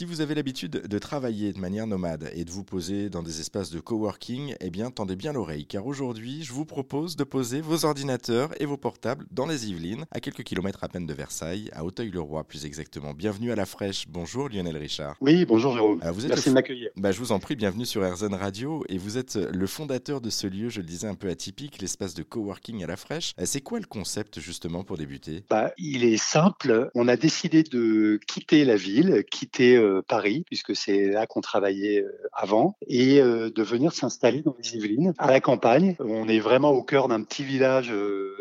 Si vous avez l'habitude de travailler de manière nomade et de vous poser dans des espaces de coworking, eh bien tendez bien l'oreille car aujourd'hui je vous propose de poser vos ordinateurs et vos portables dans les Yvelines, à quelques kilomètres à peine de Versailles, à Auteuil-le-Roi plus exactement. Bienvenue à la fraîche. Bonjour Lionel Richard. Oui, bonjour Jérôme. vous êtes Merci de m'accueillir. Bah, je vous en prie, bienvenue sur RZN Radio et vous êtes le fondateur de ce lieu, je le disais un peu atypique, l'espace de coworking à la fraîche. Euh, c'est quoi le concept justement pour débuter? Bah, Il est simple. On a décidé de quitter la ville, quitter euh, Paris, puisque c'est là qu'on travaillait euh, avant, et de venir s'installer dans les Yvelines, à la campagne. On est vraiment au cœur d'un petit village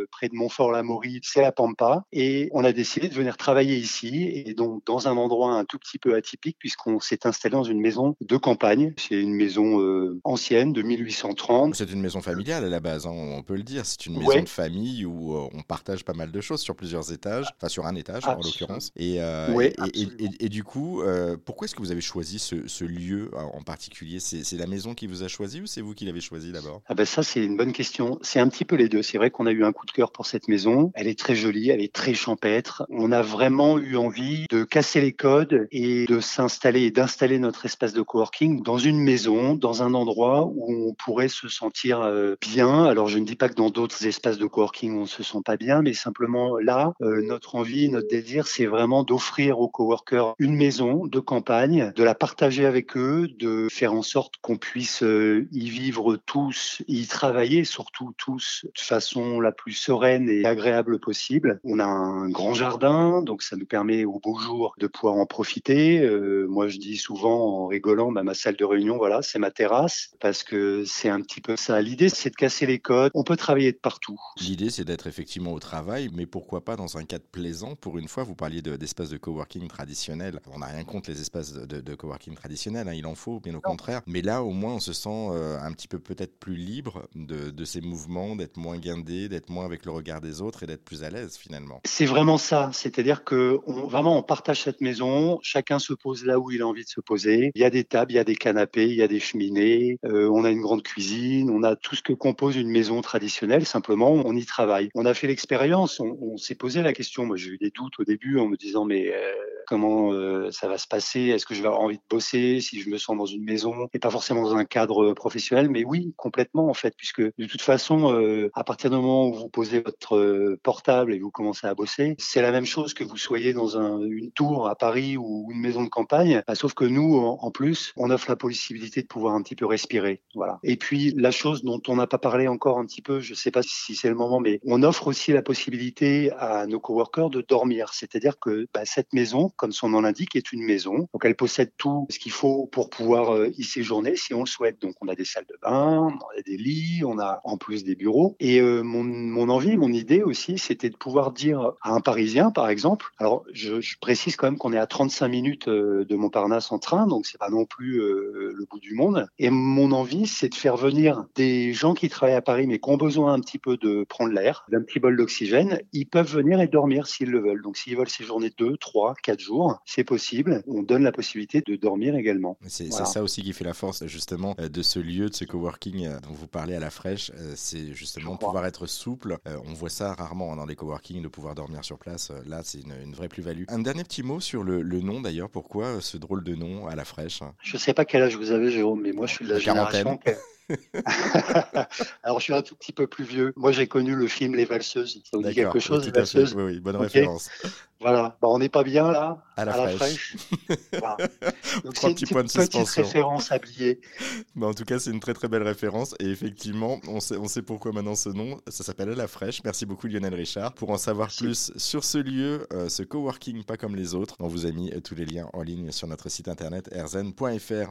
près de Montfort-la-Maurie, c'est la Pampa, et on a décidé de venir travailler ici, et donc dans un endroit un tout petit peu atypique, puisqu'on s'est installé dans une maison de campagne. C'est une maison ancienne de 1830. C'est une maison familiale à la base, hein, on peut le dire. C'est une maison de famille où on partage pas mal de choses sur plusieurs étages, enfin sur un étage en l'occurrence. Et, euh, et, du coup, euh, pourquoi est-ce que vous avez choisi ce, lieu en particulier? C'est la maison qui vous a choisi ou c'est vous qui l'avez choisi d'abord? Ah ben ça c'est une bonne question. C'est un petit peu les deux. C'est vrai qu'on a eu un coup de cœur pour cette maison. Elle est très jolie, elle est très champêtre. On a vraiment eu envie de casser les codes et de s'installer et d'installer notre espace de coworking dans une maison, dans un endroit où on pourrait se sentir euh, bien. Alors je ne dis pas que dans d'autres espaces de coworking on se sent pas bien, mais simplement là, euh, notre envie, notre désir, c'est vraiment d'offrir aux coworkers une maison de campagne, de la partager avec eux, de faire en sorte qu'on puisse euh, y vivre tous, y travailler surtout tous de façon la plus sereine et agréable possible. On a un grand jardin, donc ça nous permet au beau jour de pouvoir en profiter. Euh, moi, je dis souvent en rigolant, bah, ma salle de réunion, voilà, c'est ma terrasse, parce que c'est un petit peu ça. L'idée, c'est de casser les codes. On peut travailler de partout. L'idée, c'est d'être effectivement au travail, mais pourquoi pas dans un cadre plaisant Pour une fois, vous parliez d'espaces de, coworking traditionnels. On n'a rien contre les espaces de, coworking traditionnels, hein, il en faut, bien au contraire. Mais là, au moins, on se sent euh, un petit peu peut-être plus libre de, ces mouvements, d'être moins guindé, d'être moins avec le regard des autres et d'être plus à l'aise finalement. C'est vraiment ça. C'est-à-dire que on, vraiment, on partage cette maison, chacun se pose là où il a envie de se poser. Il y a des tables, il y a des canapés, il y a des cheminées, euh, on a une grande cuisine, on a tout ce que compose une maison traditionnelle. Simplement, on y travaille. On a fait l'expérience, on, s'est posé la question. Moi, j'ai eu des doutes au début en me disant, mais euh, comment euh, ça va se passer Est-ce que je vais avoir envie de bosser si je me sens dans une maison et pas forcément dans un cadre professionnel Mais oui, complètement en fait, puisque de toute façon, euh, à partir du moment où vous posez votre portable et vous commencez à bosser, c'est la même chose que vous soyez dans une tour à Paris ou une maison de campagne. Bah, sauf que nous, en, plus, on offre la possibilité de pouvoir un petit peu respirer. Voilà. Et puis la chose dont on n'a pas parlé encore un petit peu, je ne sais pas si c'est le moment, mais on offre aussi la possibilité à nos coworkers de dormir. C'est-à-dire que bah, cette maison, comme son nom l'indique, est une maison. Donc elle possède tout ce qu'il faut pour pouvoir euh, y séjourner si on le souhaite. Donc on a des salles de bain, on a des lits, on a en plus des bureaux. Et euh, mon, envie, mon idée aussi, c'était de pouvoir dire à un Parisien, par exemple, alors je, je précise quand même qu'on est à 35 minutes euh, de Montparnasse en train, donc c'est pas non plus le bout du monde. Et mon envie, c'est de faire venir des gens qui travaillent à Paris mais qui ont besoin un petit peu de prendre l'air, d'un petit bol d'oxygène, ils peuvent venir et dormir s'ils le veulent. Donc s'ils veulent séjourner 2, 3, 4 jours, c'est possible. On donne la possibilité de dormir également. C'est ça aussi qui fait la force justement euh, de ce lieu, de ce coworking euh, dont vous parlez à la fraîche. Euh, c'est justement pouvoir être souple. On voit ça rarement hein, dans les coworking, de pouvoir dormir sur place. Là, c'est une, vraie plus-value. Un dernier petit mot sur le, nom d'ailleurs. Pourquoi ce drôle de nom à la fraîche Je ne sais pas quel âge vous avez, Jérôme, mais moi je suis de la, génération. Alors, je suis un tout petit peu plus vieux. Moi, j'ai connu le film Les Valseuses. Ça vous dit quelque chose, Les Valseuses Oui, oui, bonne référence. Voilà. Bah, on n'est pas bien là, à la, fraîche. voilà. Donc, c'est une petite, petite référence habillée. Bah, en tout cas, c'est une très très belle référence. Et effectivement, on sait, on sait pourquoi maintenant ce nom. Ça s'appelle À la fraîche. Merci beaucoup, Lionel Richard. Pour en savoir plus sur ce lieu, euh, ce coworking pas comme les autres, on vous a mis tous les liens en ligne sur notre site internet erzen.fr.